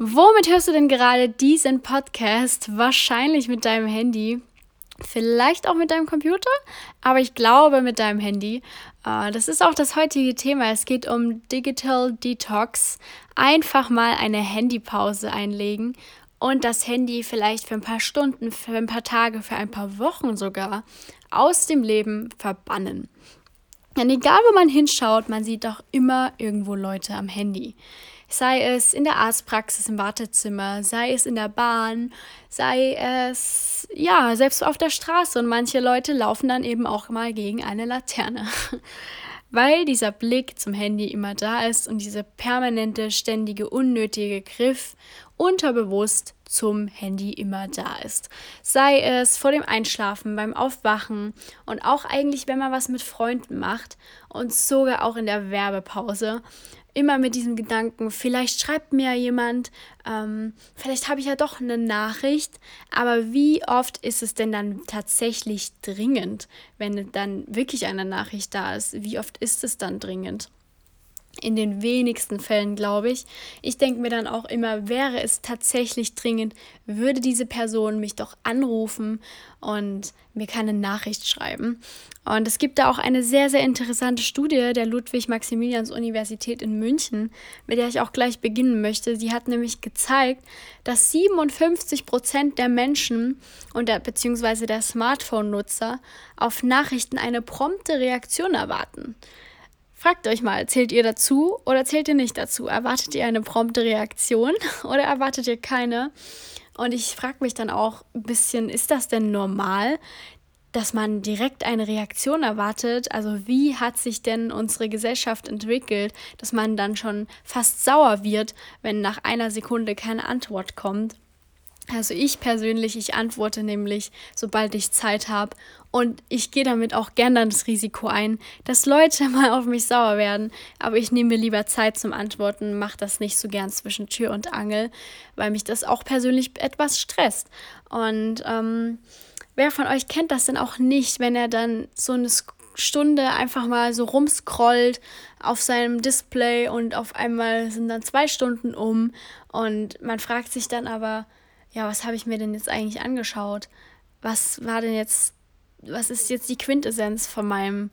Womit hörst du denn gerade diesen Podcast? Wahrscheinlich mit deinem Handy. Vielleicht auch mit deinem Computer, aber ich glaube mit deinem Handy. Äh, das ist auch das heutige Thema. Es geht um Digital Detox. Einfach mal eine Handypause einlegen und das Handy vielleicht für ein paar Stunden, für ein paar Tage, für ein paar Wochen sogar aus dem Leben verbannen. Denn egal, wo man hinschaut, man sieht doch immer irgendwo Leute am Handy. Sei es in der Arztpraxis im Wartezimmer, sei es in der Bahn, sei es ja selbst auf der Straße und manche Leute laufen dann eben auch mal gegen eine Laterne. Weil dieser Blick zum Handy immer da ist und dieser permanente, ständige, unnötige Griff unterbewusst zum Handy immer da ist. Sei es vor dem Einschlafen, beim Aufwachen und auch eigentlich, wenn man was mit Freunden macht und sogar auch in der Werbepause immer mit diesem Gedanken, vielleicht schreibt mir jemand, ähm, vielleicht habe ich ja doch eine Nachricht, aber wie oft ist es denn dann tatsächlich dringend, wenn dann wirklich eine Nachricht da ist? Wie oft ist es dann dringend? In den wenigsten Fällen, glaube ich. Ich denke mir dann auch immer, wäre es tatsächlich dringend, würde diese Person mich doch anrufen und mir keine Nachricht schreiben. Und es gibt da auch eine sehr, sehr interessante Studie der Ludwig-Maximilians-Universität in München, mit der ich auch gleich beginnen möchte. Sie hat nämlich gezeigt, dass 57 Prozent der Menschen und der, beziehungsweise der Smartphone-Nutzer auf Nachrichten eine prompte Reaktion erwarten. Fragt euch mal, zählt ihr dazu oder zählt ihr nicht dazu? Erwartet ihr eine prompte Reaktion oder erwartet ihr keine? Und ich frage mich dann auch ein bisschen, ist das denn normal, dass man direkt eine Reaktion erwartet? Also wie hat sich denn unsere Gesellschaft entwickelt, dass man dann schon fast sauer wird, wenn nach einer Sekunde keine Antwort kommt? Also ich persönlich, ich antworte nämlich, sobald ich Zeit habe. Und ich gehe damit auch gerne das Risiko ein, dass Leute mal auf mich sauer werden. Aber ich nehme mir lieber Zeit zum Antworten, mache das nicht so gern zwischen Tür und Angel, weil mich das auch persönlich etwas stresst. Und ähm, wer von euch kennt das denn auch nicht, wenn er dann so eine Stunde einfach mal so rumscrollt auf seinem Display und auf einmal sind dann zwei Stunden um und man fragt sich dann aber, ja, was habe ich mir denn jetzt eigentlich angeschaut? Was war denn jetzt, was ist jetzt die Quintessenz von meinem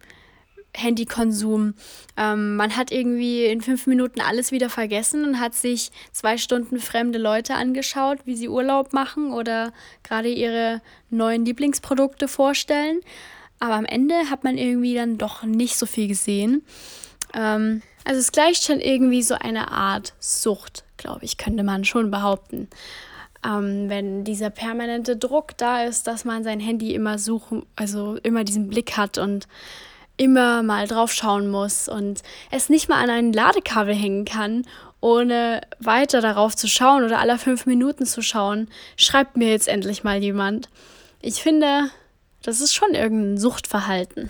Handykonsum? Ähm, man hat irgendwie in fünf Minuten alles wieder vergessen und hat sich zwei Stunden fremde Leute angeschaut, wie sie Urlaub machen oder gerade ihre neuen Lieblingsprodukte vorstellen. Aber am Ende hat man irgendwie dann doch nicht so viel gesehen. Ähm, also es gleicht schon irgendwie so eine Art Sucht, glaube ich, könnte man schon behaupten ähm, wenn dieser permanente Druck da ist, dass man sein Handy immer suchen, also immer diesen Blick hat und immer mal drauf schauen muss und es nicht mal an ein Ladekabel hängen kann, ohne weiter darauf zu schauen oder alle fünf Minuten zu schauen, schreibt mir jetzt endlich mal jemand. Ich finde, das ist schon irgendein Suchtverhalten.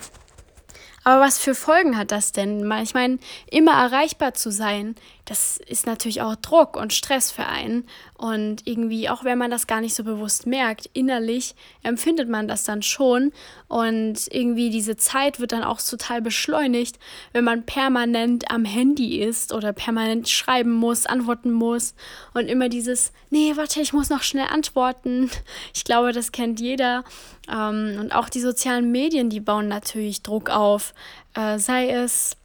Aber was für Folgen hat das denn? Ich meine, immer erreichbar zu sein, das ist natürlich auch Druck und Stress für einen. Und irgendwie, auch wenn man das gar nicht so bewusst merkt, innerlich empfindet man das dann schon. Und irgendwie diese Zeit wird dann auch total beschleunigt, wenn man permanent am Handy ist oder permanent schreiben muss, antworten muss. Und immer dieses, nee, warte, ich muss noch schnell antworten. Ich glaube, das kennt jeder. Ähm, und auch die sozialen Medien, die bauen natürlich Druck auf. Äh, sei es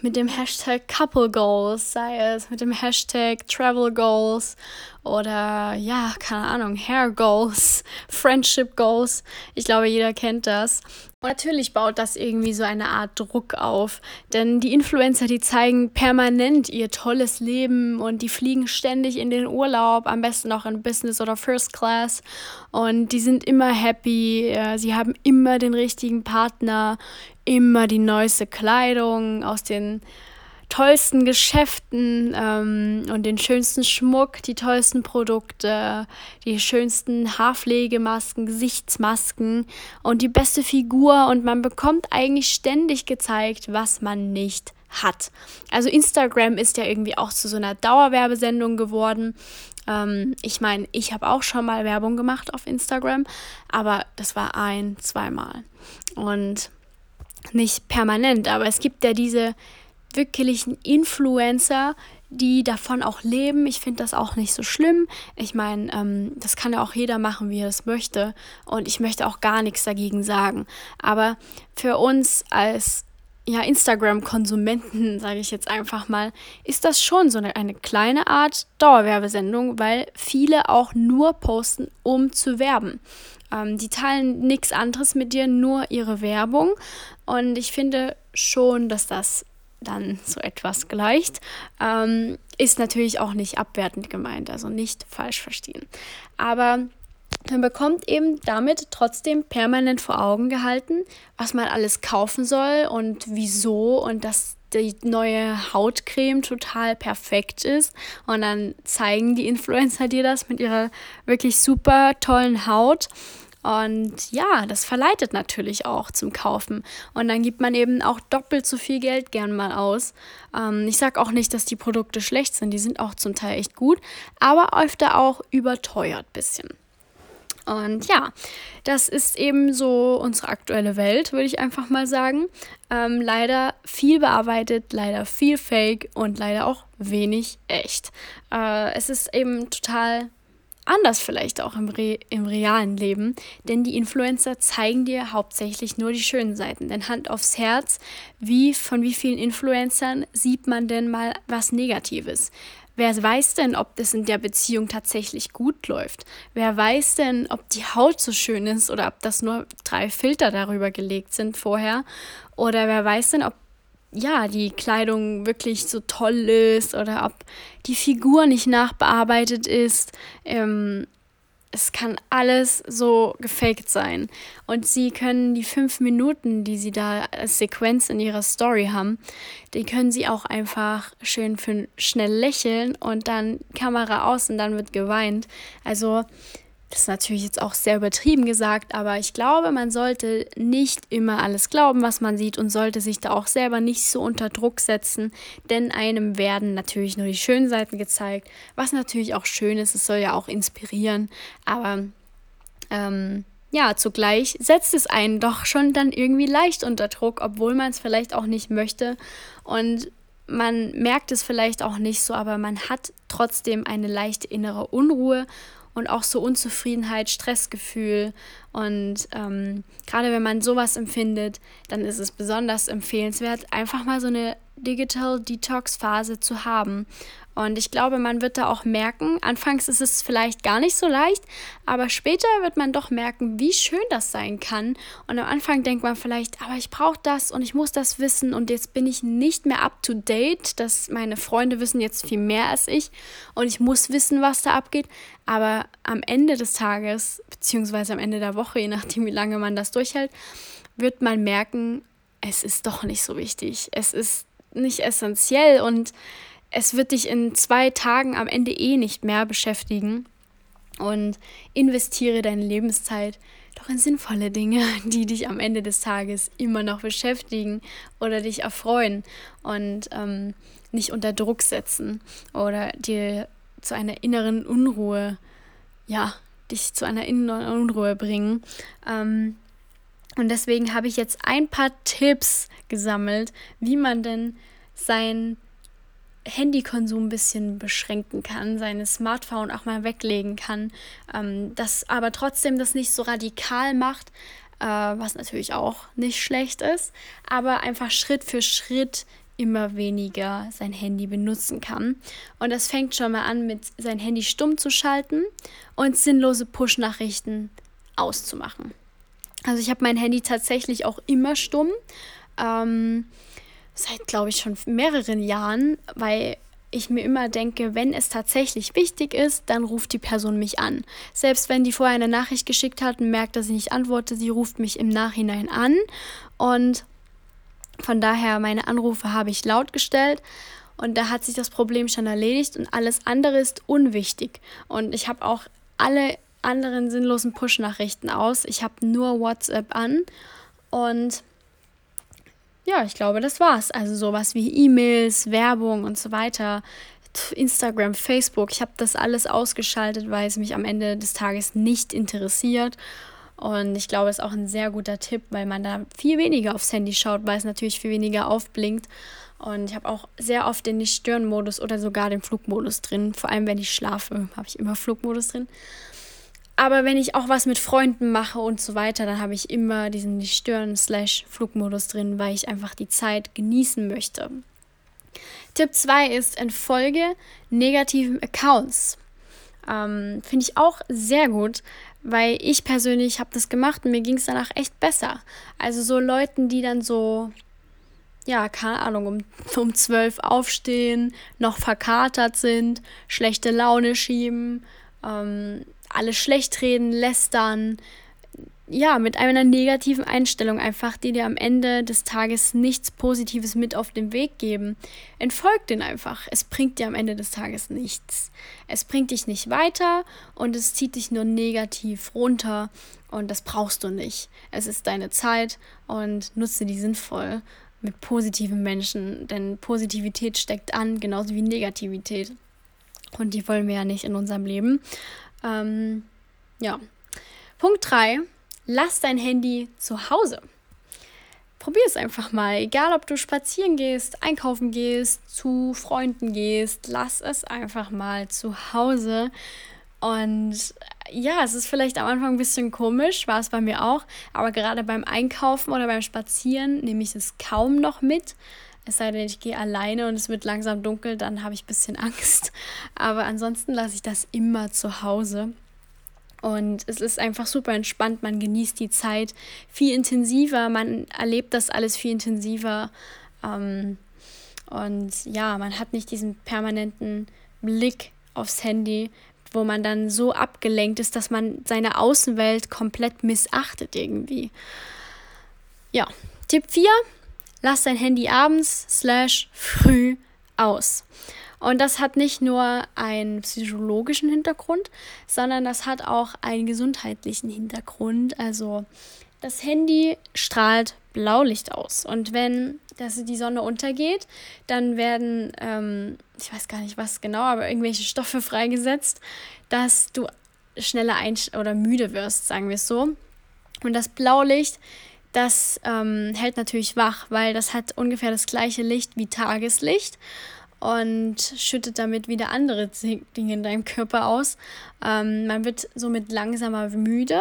mit dem Hashtag Couple Goals, sei es mit dem Hashtag Travel Goals oder ja, keine Ahnung, Hair Goals, Friendship Goals. Ich glaube, jeder kennt das. Und natürlich baut das irgendwie so eine Art Druck auf, denn die Influencer, die zeigen permanent ihr tolles Leben und die fliegen ständig in den Urlaub, am besten auch in Business oder First Class und die sind immer happy, sie haben immer den richtigen Partner, immer die neueste Kleidung aus den tollsten Geschäften ähm, und den schönsten Schmuck, die tollsten Produkte, die schönsten Haarpflegemasken, Gesichtsmasken und die beste Figur und man bekommt eigentlich ständig gezeigt, was man nicht hat. Also Instagram ist ja irgendwie auch zu so einer Dauerwerbesendung geworden. Ähm, ich meine, ich habe auch schon mal Werbung gemacht auf Instagram, aber das war ein, zweimal und nicht permanent. Aber es gibt ja diese wirklichen Influencer, die davon auch leben. Ich finde das auch nicht so schlimm. Ich meine, ähm, das kann ja auch jeder machen, wie er es möchte. Und ich möchte auch gar nichts dagegen sagen. Aber für uns als ja, Instagram-Konsumenten, sage ich jetzt einfach mal, ist das schon so eine, eine kleine Art Dauerwerbesendung, weil viele auch nur posten, um zu werben. Ähm, die teilen nichts anderes mit dir, nur ihre Werbung. Und ich finde schon, dass das dann so etwas gleicht. Ähm, ist natürlich auch nicht abwertend gemeint, also nicht falsch verstehen. Aber man bekommt eben damit trotzdem permanent vor Augen gehalten, was man alles kaufen soll und wieso und dass die neue Hautcreme total perfekt ist. Und dann zeigen die Influencer dir das mit ihrer wirklich super tollen Haut. Und ja, das verleitet natürlich auch zum Kaufen. Und dann gibt man eben auch doppelt so viel Geld gern mal aus. Ähm, ich sage auch nicht, dass die Produkte schlecht sind, die sind auch zum Teil echt gut, aber öfter auch überteuert bisschen. Und ja, das ist eben so unsere aktuelle Welt, würde ich einfach mal sagen. Ähm, leider viel bearbeitet, leider viel Fake und leider auch wenig echt. Äh, es ist eben total anders vielleicht auch im, Re im realen Leben, denn die Influencer zeigen dir hauptsächlich nur die schönen Seiten. Denn Hand aufs Herz, wie von wie vielen Influencern sieht man denn mal was Negatives? Wer weiß denn, ob das in der Beziehung tatsächlich gut läuft? Wer weiß denn, ob die Haut so schön ist oder ob das nur drei Filter darüber gelegt sind vorher? Oder wer weiß denn, ob ja, die Kleidung wirklich so toll ist oder ob die Figur nicht nachbearbeitet ist. Ähm, es kann alles so gefaked sein. Und sie können die fünf Minuten, die sie da als Sequenz in ihrer Story haben, die können sie auch einfach schön für schnell lächeln und dann Kamera aus und dann wird geweint. Also das ist natürlich jetzt auch sehr übertrieben gesagt, aber ich glaube, man sollte nicht immer alles glauben, was man sieht und sollte sich da auch selber nicht so unter Druck setzen, denn einem werden natürlich nur die schönen Seiten gezeigt, was natürlich auch schön ist, es soll ja auch inspirieren, aber ähm, ja, zugleich setzt es einen doch schon dann irgendwie leicht unter Druck, obwohl man es vielleicht auch nicht möchte und man merkt es vielleicht auch nicht so, aber man hat trotzdem eine leichte innere Unruhe und auch so Unzufriedenheit, Stressgefühl. Und ähm, gerade wenn man sowas empfindet, dann ist es besonders empfehlenswert, einfach mal so eine Digital Detox Phase zu haben und ich glaube, man wird da auch merken, anfangs ist es vielleicht gar nicht so leicht, aber später wird man doch merken, wie schön das sein kann. Und am Anfang denkt man vielleicht, aber ich brauche das und ich muss das wissen und jetzt bin ich nicht mehr up to date, dass meine Freunde wissen jetzt viel mehr als ich und ich muss wissen, was da abgeht. Aber am Ende des Tages, beziehungsweise am Ende der Woche, je nachdem, wie lange man das durchhält, wird man merken, es ist doch nicht so wichtig. Es ist nicht essentiell und es wird dich in zwei Tagen am Ende eh nicht mehr beschäftigen. Und investiere deine Lebenszeit doch in sinnvolle Dinge, die dich am Ende des Tages immer noch beschäftigen oder dich erfreuen und ähm, nicht unter Druck setzen oder dir zu einer inneren Unruhe, ja, dich zu einer inneren Unruhe bringen. Ähm, und deswegen habe ich jetzt ein paar Tipps gesammelt, wie man denn sein Handykonsum ein bisschen beschränken kann, seine Smartphone auch mal weglegen kann, ähm, das aber trotzdem das nicht so radikal macht, äh, was natürlich auch nicht schlecht ist, aber einfach Schritt für Schritt immer weniger sein Handy benutzen kann. Und das fängt schon mal an mit sein Handy stumm zu schalten und sinnlose Push-Nachrichten auszumachen. Also ich habe mein Handy tatsächlich auch immer stumm. Ähm, seit, glaube ich, schon mehreren Jahren, weil ich mir immer denke, wenn es tatsächlich wichtig ist, dann ruft die Person mich an. Selbst wenn die vorher eine Nachricht geschickt hat und merkt, dass ich nicht antworte, sie ruft mich im Nachhinein an. Und von daher, meine Anrufe habe ich laut gestellt. Und da hat sich das Problem schon erledigt und alles andere ist unwichtig. Und ich habe auch alle anderen sinnlosen Push-Nachrichten aus. Ich habe nur WhatsApp an. Und ja, ich glaube, das war's. Also sowas wie E-Mails, Werbung und so weiter. Instagram, Facebook, ich habe das alles ausgeschaltet, weil es mich am Ende des Tages nicht interessiert. Und ich glaube, es ist auch ein sehr guter Tipp, weil man da viel weniger aufs Handy schaut, weil es natürlich viel weniger aufblinkt. Und ich habe auch sehr oft den Nicht-Stören-Modus oder sogar den Flugmodus drin. Vor allem, wenn ich schlafe, habe ich immer Flugmodus drin. Aber wenn ich auch was mit Freunden mache und so weiter, dann habe ich immer diesen Nicht-Stören-Flugmodus drin, weil ich einfach die Zeit genießen möchte. Tipp 2 ist, entfolge negativen Accounts. Ähm, Finde ich auch sehr gut, weil ich persönlich habe das gemacht und mir ging es danach echt besser. Also so Leuten, die dann so, ja, keine Ahnung, um, um 12 aufstehen, noch verkatert sind, schlechte Laune schieben, ähm, alle schlecht reden, lästern, ja, mit einer negativen Einstellung einfach, die dir am Ende des Tages nichts Positives mit auf den Weg geben. Entfolg den einfach. Es bringt dir am Ende des Tages nichts. Es bringt dich nicht weiter und es zieht dich nur negativ runter und das brauchst du nicht. Es ist deine Zeit und nutze die sinnvoll mit positiven Menschen, denn Positivität steckt an, genauso wie Negativität. Und die wollen wir ja nicht in unserem Leben. Ähm, ja. Punkt 3 lass dein Handy zu Hause. Probier es einfach mal. Egal, ob du spazieren gehst, einkaufen gehst, zu Freunden gehst, lass es einfach mal zu Hause. Und ja, es ist vielleicht am Anfang ein bisschen komisch, war es bei mir auch, aber gerade beim Einkaufen oder beim Spazieren nehme ich es kaum noch mit. Es sei denn, ich gehe alleine und es wird langsam dunkel, dann habe ich ein bisschen Angst. Aber ansonsten lasse ich das immer zu Hause. Und es ist einfach super entspannt, man genießt die Zeit viel intensiver, man erlebt das alles viel intensiver. Ähm, und ja, man hat nicht diesen permanenten Blick aufs Handy, wo man dann so abgelenkt ist, dass man seine Außenwelt komplett missachtet irgendwie. Ja, Tipp 4, lass dein Handy abends slash früh aus. Und das hat nicht nur einen psychologischen Hintergrund, sondern das hat auch einen gesundheitlichen Hintergrund. Also das Handy strahlt Blaulicht aus. Und wenn das, die Sonne untergeht, dann werden, ähm, ich weiß gar nicht was genau, aber irgendwelche Stoffe freigesetzt, dass du schneller ein oder müde wirst, sagen wir es so. Und das Blaulicht, das ähm, hält natürlich wach, weil das hat ungefähr das gleiche Licht wie Tageslicht und schüttet damit wieder andere Dinge in deinem Körper aus. Ähm, man wird somit langsamer müde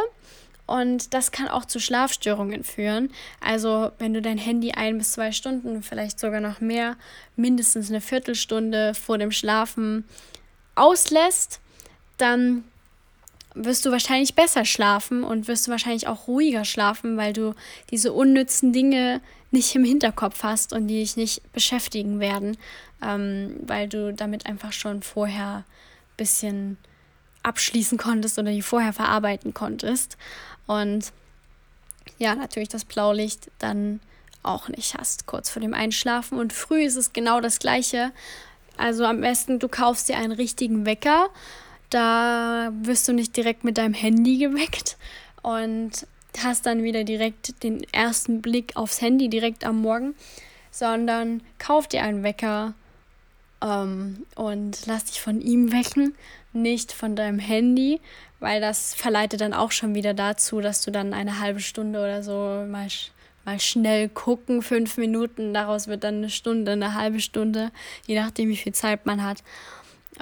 und das kann auch zu Schlafstörungen führen. Also wenn du dein Handy ein bis zwei Stunden, vielleicht sogar noch mehr, mindestens eine Viertelstunde vor dem Schlafen auslässt, dann wirst du wahrscheinlich besser schlafen und wirst du wahrscheinlich auch ruhiger schlafen, weil du diese unnützen Dinge nicht im Hinterkopf hast und die dich nicht beschäftigen werden, ähm, weil du damit einfach schon vorher ein bisschen abschließen konntest oder die vorher verarbeiten konntest. Und ja, natürlich das Blaulicht dann auch nicht hast, kurz vor dem Einschlafen. Und früh ist es genau das gleiche. Also am besten, du kaufst dir einen richtigen Wecker. Da wirst du nicht direkt mit deinem Handy geweckt und hast dann wieder direkt den ersten Blick aufs Handy direkt am Morgen, sondern kauf dir einen Wecker ähm, und lass dich von ihm wecken, nicht von deinem Handy, weil das verleitet dann auch schon wieder dazu, dass du dann eine halbe Stunde oder so mal, mal schnell gucken, fünf Minuten, daraus wird dann eine Stunde, eine halbe Stunde, je nachdem, wie viel Zeit man hat.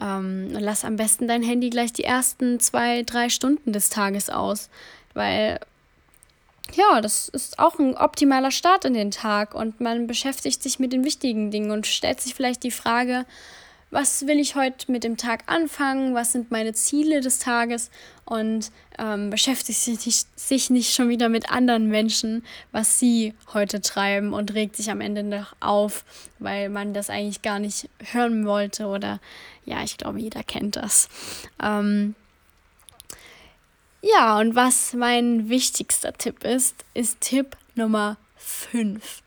Ähm, lass am besten dein Handy gleich die ersten zwei, drei Stunden des Tages aus, weil ja, das ist auch ein optimaler Start in den Tag und man beschäftigt sich mit den wichtigen Dingen und stellt sich vielleicht die Frage, was will ich heute mit dem Tag anfangen, was sind meine Ziele des Tages und ähm, beschäftigt sich nicht, sich nicht schon wieder mit anderen Menschen, was sie heute treiben und regt sich am Ende noch auf, weil man das eigentlich gar nicht hören wollte oder ja, ich glaube, jeder kennt das. Ähm, ja, und was mein wichtigster Tipp ist, ist Tipp Nummer 5.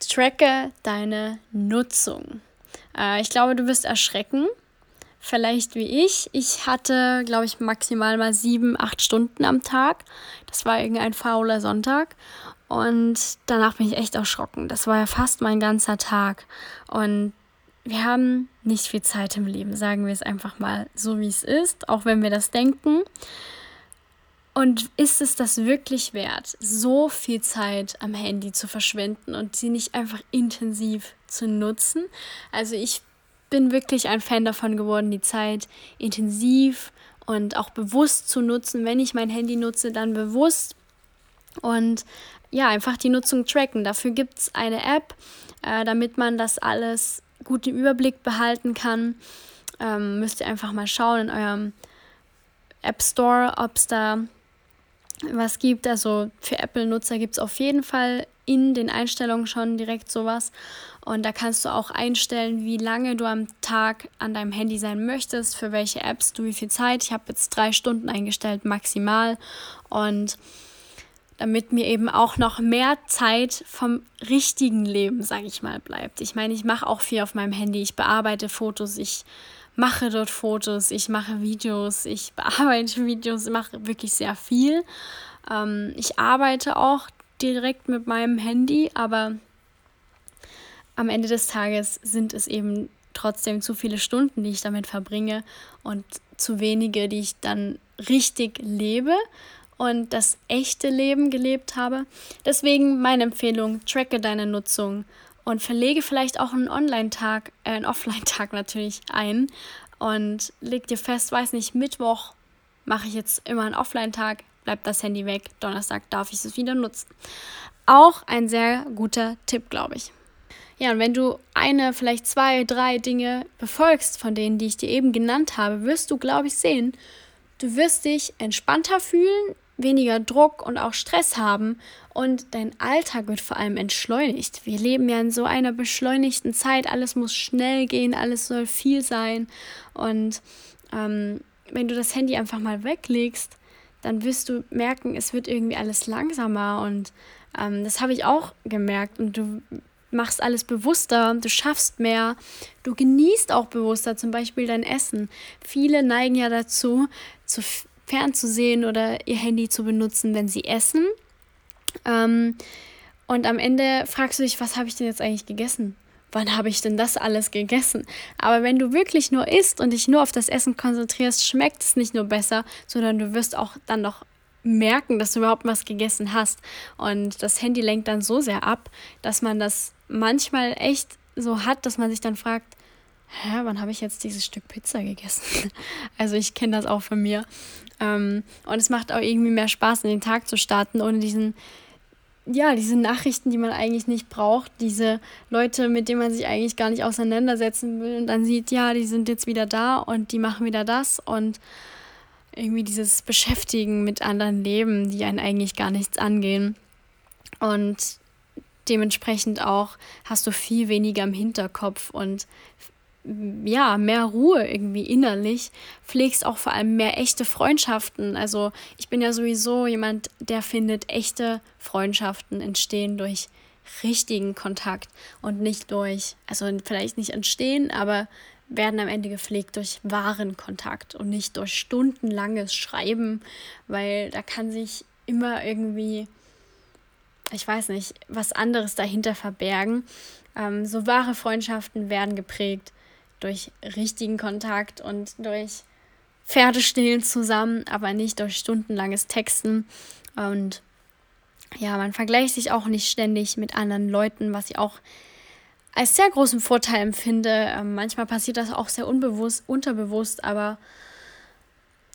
Tracke deine Nutzung. Äh, ich glaube, du wirst erschrecken. Vielleicht wie ich. Ich hatte, glaube ich, maximal mal sieben, acht Stunden am Tag. Das war irgendein fauler Sonntag. Und danach bin ich echt erschrocken. Das war ja fast mein ganzer Tag. Und wir haben nicht viel Zeit im Leben, sagen wir es einfach mal so, wie es ist, auch wenn wir das denken. Und ist es das wirklich wert, so viel Zeit am Handy zu verschwenden und sie nicht einfach intensiv zu nutzen? Also ich bin wirklich ein Fan davon geworden, die Zeit intensiv und auch bewusst zu nutzen. Wenn ich mein Handy nutze, dann bewusst und ja, einfach die Nutzung tracken. Dafür gibt es eine App, äh, damit man das alles gut im Überblick behalten kann. Ähm, müsst ihr einfach mal schauen in eurem App Store, ob es da was gibt. Also für Apple-Nutzer gibt es auf jeden Fall in den Einstellungen schon direkt sowas. Und da kannst du auch einstellen, wie lange du am Tag an deinem Handy sein möchtest, für welche Apps du wie viel Zeit. Ich habe jetzt drei Stunden eingestellt, maximal. Und damit mir eben auch noch mehr Zeit vom richtigen Leben, sage ich mal, bleibt. Ich meine, ich mache auch viel auf meinem Handy. Ich bearbeite Fotos, ich mache dort Fotos, ich mache Videos, ich bearbeite Videos, mache wirklich sehr viel. Ähm, ich arbeite auch direkt mit meinem Handy, aber am Ende des Tages sind es eben trotzdem zu viele Stunden, die ich damit verbringe und zu wenige, die ich dann richtig lebe und das echte Leben gelebt habe. Deswegen meine Empfehlung, tracke deine Nutzung und verlege vielleicht auch einen Online-Tag, äh, einen Offline-Tag natürlich ein und leg dir fest, weiß nicht, Mittwoch mache ich jetzt immer einen Offline-Tag, bleibt das Handy weg, Donnerstag darf ich es wieder nutzen. Auch ein sehr guter Tipp, glaube ich. Ja, und wenn du eine, vielleicht zwei, drei Dinge befolgst von denen, die ich dir eben genannt habe, wirst du, glaube ich, sehen, du wirst dich entspannter fühlen, weniger Druck und auch Stress haben. Und dein Alltag wird vor allem entschleunigt. Wir leben ja in so einer beschleunigten Zeit, alles muss schnell gehen, alles soll viel sein. Und ähm, wenn du das Handy einfach mal weglegst, dann wirst du merken, es wird irgendwie alles langsamer. Und ähm, das habe ich auch gemerkt. Und du machst alles bewusster, du schaffst mehr, du genießt auch bewusster zum Beispiel dein Essen. Viele neigen ja dazu, zu fernzusehen oder ihr Handy zu benutzen, wenn sie essen. Ähm, und am Ende fragst du dich, was habe ich denn jetzt eigentlich gegessen? Wann habe ich denn das alles gegessen? Aber wenn du wirklich nur isst und dich nur auf das Essen konzentrierst, schmeckt es nicht nur besser, sondern du wirst auch dann noch merken, dass du überhaupt was gegessen hast. Und das Handy lenkt dann so sehr ab, dass man das manchmal echt so hat, dass man sich dann fragt, hä, wann habe ich jetzt dieses Stück Pizza gegessen? Also ich kenne das auch von mir. Ähm, und es macht auch irgendwie mehr Spaß, in den Tag zu starten, ohne diesen, ja, diese Nachrichten, die man eigentlich nicht braucht, diese Leute, mit denen man sich eigentlich gar nicht auseinandersetzen will und dann sieht, ja, die sind jetzt wieder da und die machen wieder das und irgendwie dieses Beschäftigen mit anderen Leben, die einen eigentlich gar nichts angehen. Und dementsprechend auch hast du viel weniger im Hinterkopf und ja, mehr Ruhe irgendwie innerlich, pflegst auch vor allem mehr echte Freundschaften. Also ich bin ja sowieso jemand, der findet, echte Freundschaften entstehen durch richtigen Kontakt und nicht durch, also vielleicht nicht entstehen, aber werden am Ende gepflegt durch wahren Kontakt und nicht durch stundenlanges Schreiben, weil da kann sich immer irgendwie, ich weiß nicht, was anderes dahinter verbergen. Ähm, so wahre Freundschaften werden geprägt durch richtigen Kontakt und durch Pferdestillen zusammen, aber nicht durch stundenlanges Texten. Und ja, man vergleicht sich auch nicht ständig mit anderen Leuten, was ich auch als sehr großen Vorteil empfinde. Ähm, manchmal passiert das auch sehr unbewusst, unterbewusst, aber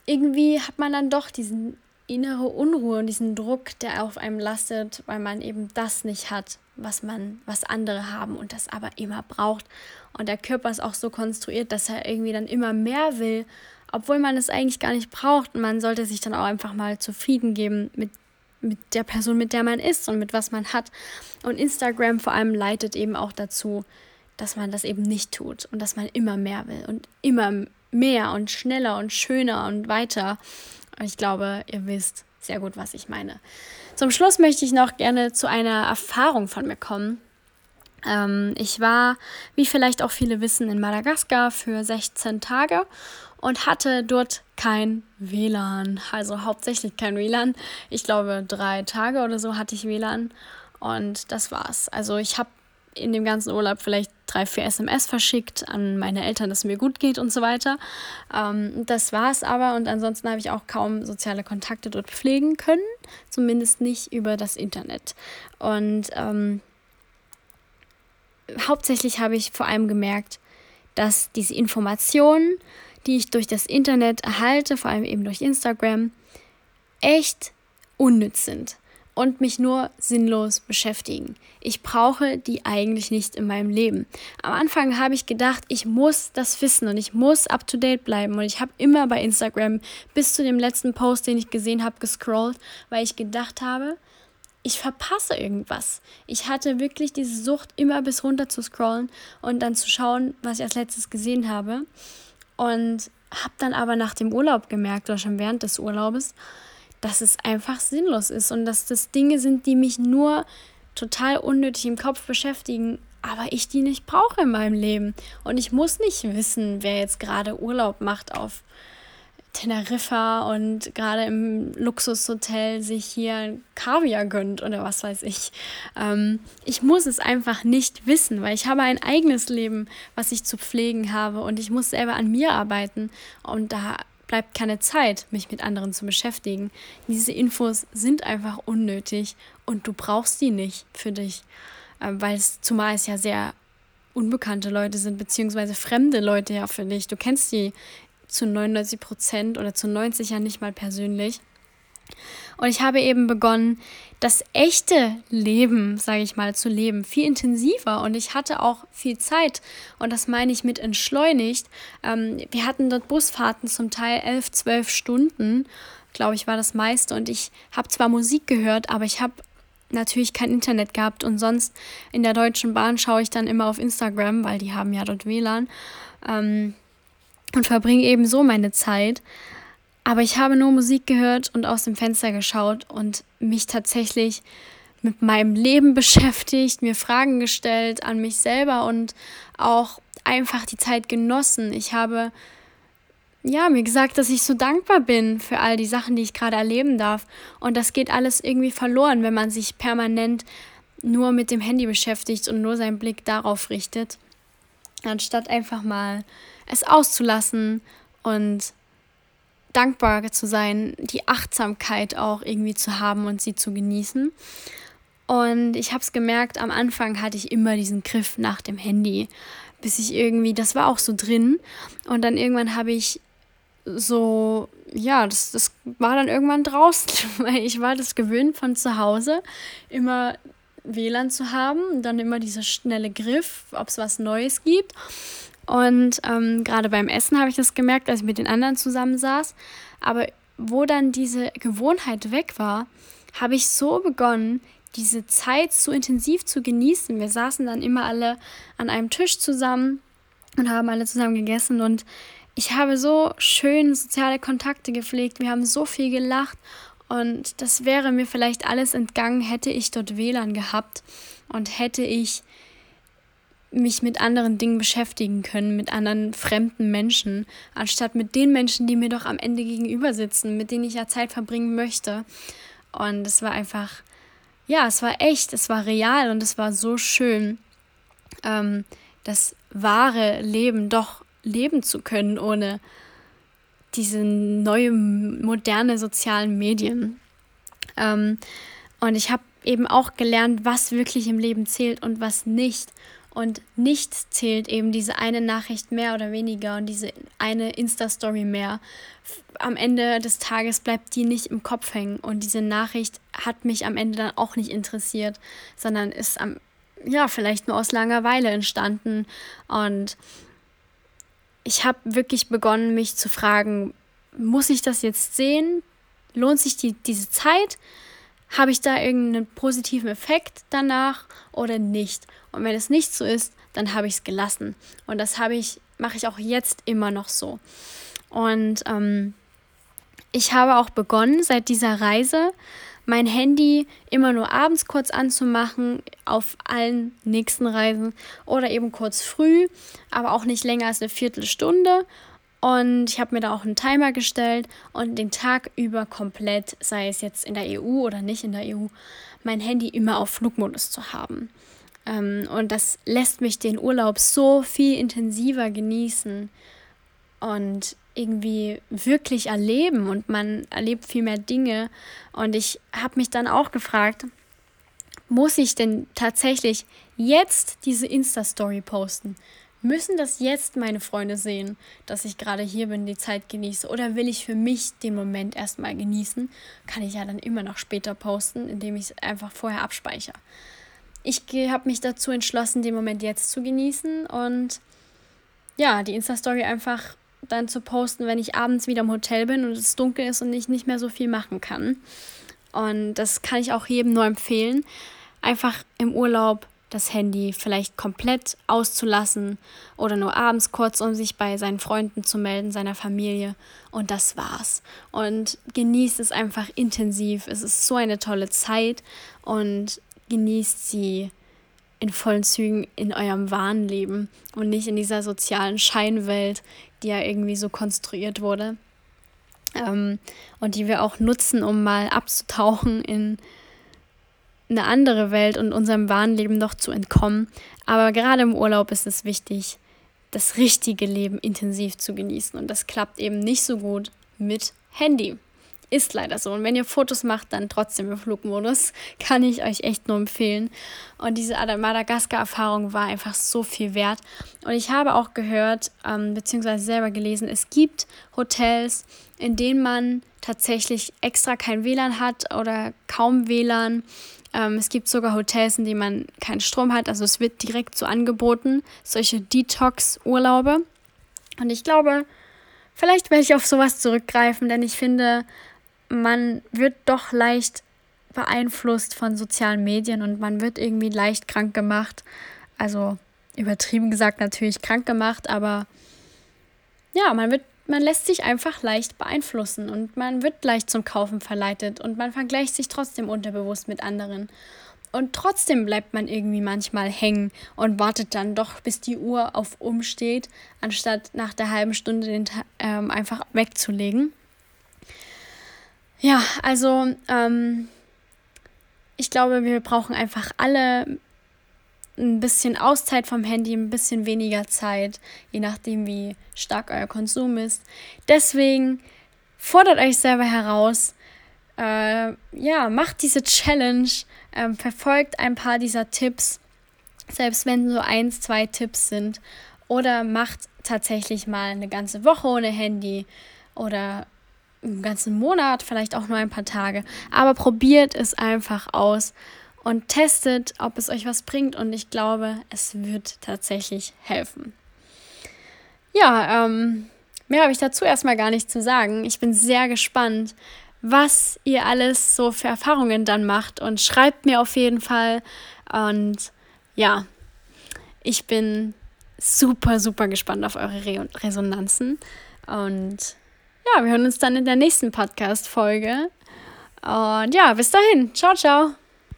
irgendwie hat man dann doch diesen innere Unruhe und diesen Druck, der auf einem lastet, weil man eben das nicht hat, was man, was andere haben und das aber immer braucht. Und der Körper ist auch so konstruiert, dass er irgendwie dann immer mehr will, obwohl man es eigentlich gar nicht braucht. Und man sollte sich dann auch einfach mal zufrieden geben mit, mit der Person, mit der man ist und mit was man hat. Und Instagram vor allem leitet eben auch dazu, dass man das eben nicht tut und dass man immer mehr will und immer mehr und schneller und schöner und weiter. Ich glaube, ihr wisst sehr gut, was ich meine. Zum Schluss möchte ich noch gerne zu einer Erfahrung von mir kommen. Ähm, ich war, wie vielleicht auch viele wissen, in Madagaskar für 16 Tage und hatte dort kein WLAN. Also hauptsächlich kein WLAN. Ich glaube, drei Tage oder so hatte ich WLAN und das war's. Also ich habe in dem ganzen Urlaub vielleicht drei, vier SMS verschickt an meine Eltern, dass es mir gut geht und so weiter. Ähm, das war es aber und ansonsten habe ich auch kaum soziale Kontakte dort pflegen können, zumindest nicht über das Internet. Und ähm, hauptsächlich habe ich vor allem gemerkt, dass diese Informationen, die ich durch das Internet erhalte, vor allem eben durch Instagram, echt unnütz sind und mich nur sinnlos beschäftigen. Ich brauche die eigentlich nicht in meinem Leben. Am Anfang habe ich gedacht, ich muss das wissen und ich muss up-to-date bleiben. Und ich habe immer bei Instagram bis zu dem letzten Post, den ich gesehen habe, gescrollt, weil ich gedacht habe, ich verpasse irgendwas. Ich hatte wirklich diese Sucht, immer bis runter zu scrollen und dann zu schauen, was ich als letztes gesehen habe. Und habe dann aber nach dem Urlaub gemerkt, oder schon während des Urlaubes, dass es einfach sinnlos ist und dass das Dinge sind, die mich nur total unnötig im Kopf beschäftigen, aber ich die nicht brauche in meinem Leben. Und ich muss nicht wissen, wer jetzt gerade Urlaub macht auf Teneriffa und gerade im Luxushotel sich hier Kaviar gönnt oder was weiß ich. Ähm, ich muss es einfach nicht wissen, weil ich habe ein eigenes Leben, was ich zu pflegen habe und ich muss selber an mir arbeiten und da bleibt keine Zeit, mich mit anderen zu beschäftigen. Diese Infos sind einfach unnötig und du brauchst die nicht für dich, äh, weil es zumal es ja sehr unbekannte Leute sind, beziehungsweise fremde Leute ja für dich. Du kennst die zu 99 Prozent oder zu 90 ja nicht mal persönlich. Und ich habe eben begonnen, das echte Leben, sage ich mal, zu leben, viel intensiver. Und ich hatte auch viel Zeit. Und das meine ich mit entschleunigt. Ähm, wir hatten dort Busfahrten zum Teil elf, zwölf Stunden, glaube ich, war das meiste. Und ich habe zwar Musik gehört, aber ich habe natürlich kein Internet gehabt. Und sonst in der Deutschen Bahn schaue ich dann immer auf Instagram, weil die haben ja dort WLAN. Ähm, und verbringe eben so meine Zeit. Aber ich habe nur Musik gehört und aus dem Fenster geschaut und mich tatsächlich mit meinem Leben beschäftigt, mir Fragen gestellt an mich selber und auch einfach die Zeit genossen. Ich habe ja mir gesagt, dass ich so dankbar bin für all die Sachen, die ich gerade erleben darf. Und das geht alles irgendwie verloren, wenn man sich permanent nur mit dem Handy beschäftigt und nur seinen Blick darauf richtet, anstatt einfach mal es auszulassen und dankbar zu sein, die Achtsamkeit auch irgendwie zu haben und sie zu genießen. Und ich habe es gemerkt, am Anfang hatte ich immer diesen Griff nach dem Handy, bis ich irgendwie, das war auch so drin. Und dann irgendwann habe ich so, ja, das, das war dann irgendwann draußen, weil ich war das gewöhnt von zu Hause, immer WLAN zu haben, dann immer dieser schnelle Griff, ob es was Neues gibt. Und ähm, gerade beim Essen habe ich das gemerkt, als ich mit den anderen zusammensaß. Aber wo dann diese Gewohnheit weg war, habe ich so begonnen, diese Zeit so intensiv zu genießen. Wir saßen dann immer alle an einem Tisch zusammen und haben alle zusammen gegessen und ich habe so schön soziale Kontakte gepflegt. Wir haben so viel gelacht und das wäre mir vielleicht alles entgangen, hätte ich dort WLAN gehabt und hätte ich mich mit anderen Dingen beschäftigen können, mit anderen fremden Menschen, anstatt mit den Menschen, die mir doch am Ende gegenüber sitzen, mit denen ich ja Zeit verbringen möchte. Und es war einfach, ja, es war echt, es war real und es war so schön, ähm, das wahre Leben doch leben zu können, ohne diese neue, moderne sozialen Medien. Ähm, und ich habe eben auch gelernt, was wirklich im Leben zählt und was nicht. Und nichts zählt eben diese eine Nachricht mehr oder weniger und diese eine Insta-Story mehr. Am Ende des Tages bleibt die nicht im Kopf hängen und diese Nachricht hat mich am Ende dann auch nicht interessiert, sondern ist am, ja, vielleicht nur aus Langeweile entstanden. Und ich habe wirklich begonnen, mich zu fragen, muss ich das jetzt sehen? Lohnt sich die, diese Zeit? Habe ich da irgendeinen positiven Effekt danach oder nicht? Und wenn es nicht so ist, dann habe ich es gelassen. Und das habe ich, mache ich auch jetzt immer noch so. Und ähm, ich habe auch begonnen, seit dieser Reise mein Handy immer nur abends kurz anzumachen auf allen nächsten Reisen oder eben kurz früh, aber auch nicht länger als eine Viertelstunde. Und ich habe mir da auch einen Timer gestellt und den Tag über komplett, sei es jetzt in der EU oder nicht in der EU, mein Handy immer auf Flugmodus zu haben. Ähm, und das lässt mich den Urlaub so viel intensiver genießen und irgendwie wirklich erleben und man erlebt viel mehr Dinge. Und ich habe mich dann auch gefragt, muss ich denn tatsächlich jetzt diese Insta-Story posten? Müssen das jetzt meine Freunde sehen, dass ich gerade hier bin, die Zeit genieße? Oder will ich für mich den Moment erstmal genießen? Kann ich ja dann immer noch später posten, indem ich es einfach vorher abspeichere. Ich habe mich dazu entschlossen, den Moment jetzt zu genießen und ja, die Insta-Story einfach dann zu posten, wenn ich abends wieder im Hotel bin und es dunkel ist und ich nicht mehr so viel machen kann. Und das kann ich auch jedem nur empfehlen. Einfach im Urlaub das Handy vielleicht komplett auszulassen oder nur abends kurz, um sich bei seinen Freunden zu melden, seiner Familie. Und das war's. Und genießt es einfach intensiv. Es ist so eine tolle Zeit und genießt sie in vollen Zügen in eurem wahren Leben und nicht in dieser sozialen Scheinwelt, die ja irgendwie so konstruiert wurde. Ähm, und die wir auch nutzen, um mal abzutauchen in eine andere Welt und unserem wahren Leben noch zu entkommen. Aber gerade im Urlaub ist es wichtig, das richtige Leben intensiv zu genießen. Und das klappt eben nicht so gut mit Handy. Ist leider so. Und wenn ihr Fotos macht, dann trotzdem im Flugmodus. Kann ich euch echt nur empfehlen. Und diese Madagaskar-Erfahrung war einfach so viel wert. Und ich habe auch gehört, ähm, beziehungsweise selber gelesen, es gibt Hotels, in denen man tatsächlich extra kein WLAN hat oder kaum WLAN ähm, es gibt sogar Hotels, in denen man keinen Strom hat. Also es wird direkt so angeboten, solche Detox-Urlaube. Und ich glaube, vielleicht werde ich auf sowas zurückgreifen, denn ich finde, man wird doch leicht beeinflusst von sozialen Medien und man wird irgendwie leicht krank gemacht. Also übertrieben gesagt natürlich krank gemacht, aber ja, man wird man lässt sich einfach leicht beeinflussen und man wird leicht zum Kaufen verleitet und man vergleicht sich trotzdem unterbewusst mit anderen. Und trotzdem bleibt man irgendwie manchmal hängen und wartet dann doch, bis die Uhr auf umsteht, anstatt nach der halben Stunde den ähm, einfach wegzulegen. Ja, also ähm, ich glaube, wir brauchen einfach alle ein bisschen Auszeit vom Handy, ein bisschen weniger Zeit, je nachdem, wie stark euer Konsum ist. Deswegen fordert euch selber heraus. Äh, ja, macht diese Challenge, äh, verfolgt ein paar dieser Tipps, selbst wenn so eins, zwei Tipps sind. Oder macht tatsächlich mal eine ganze Woche ohne Handy oder einen ganzen Monat, vielleicht auch nur ein paar Tage. Aber probiert es einfach aus und testet, ob es euch was bringt. Und ich glaube, es wird tatsächlich helfen. Ja, ähm, mehr habe ich dazu erstmal gar nicht zu sagen. Ich bin sehr gespannt, was ihr alles so für Erfahrungen dann macht. Und schreibt mir auf jeden Fall. Und ja, ich bin super, super gespannt auf eure Re Resonanzen. Und ja, wir hören uns dann in der nächsten Podcast-Folge. Und ja, bis dahin. Ciao, ciao.